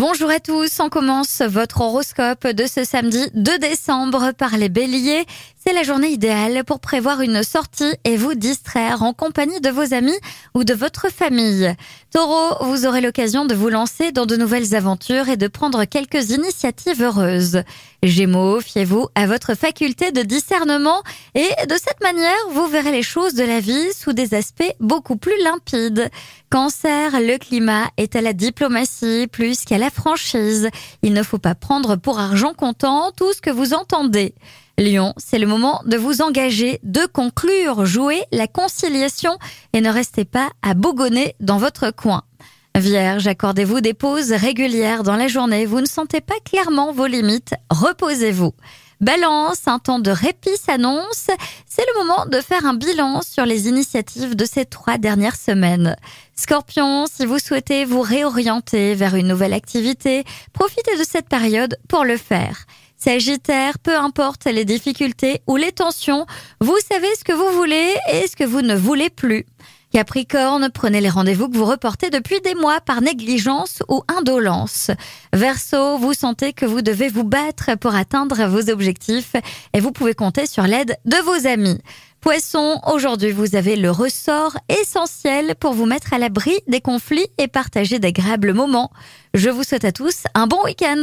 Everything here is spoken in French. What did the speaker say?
Bonjour à tous, on commence votre horoscope de ce samedi 2 décembre par les béliers. C'est la journée idéale pour prévoir une sortie et vous distraire en compagnie de vos amis ou de votre famille. Taureau, vous aurez l'occasion de vous lancer dans de nouvelles aventures et de prendre quelques initiatives heureuses. Gémeaux, fiez-vous à votre faculté de discernement et de cette manière, vous verrez les choses de la vie sous des aspects beaucoup plus limpides. Cancer, le climat est à la diplomatie plus qu'à la franchise. Il ne faut pas prendre pour argent comptant tout ce que vous entendez. Lion, c'est le moment de vous engager, de conclure, jouer la conciliation et ne restez pas à bougonner dans votre coin. Vierge, accordez-vous des pauses régulières dans la journée. Vous ne sentez pas clairement vos limites. Reposez-vous. Balance, un temps de répit s'annonce. C'est le moment de faire un bilan sur les initiatives de ces trois dernières semaines. Scorpion, si vous souhaitez vous réorienter vers une nouvelle activité, profitez de cette période pour le faire. Sagittaire, peu importe les difficultés ou les tensions, vous savez ce que vous voulez et ce que vous ne voulez plus. Capricorne, prenez les rendez-vous que vous reportez depuis des mois par négligence ou indolence. Verseau, vous sentez que vous devez vous battre pour atteindre vos objectifs et vous pouvez compter sur l'aide de vos amis. Poisson, aujourd'hui vous avez le ressort essentiel pour vous mettre à l'abri des conflits et partager d'agréables moments. Je vous souhaite à tous un bon week-end.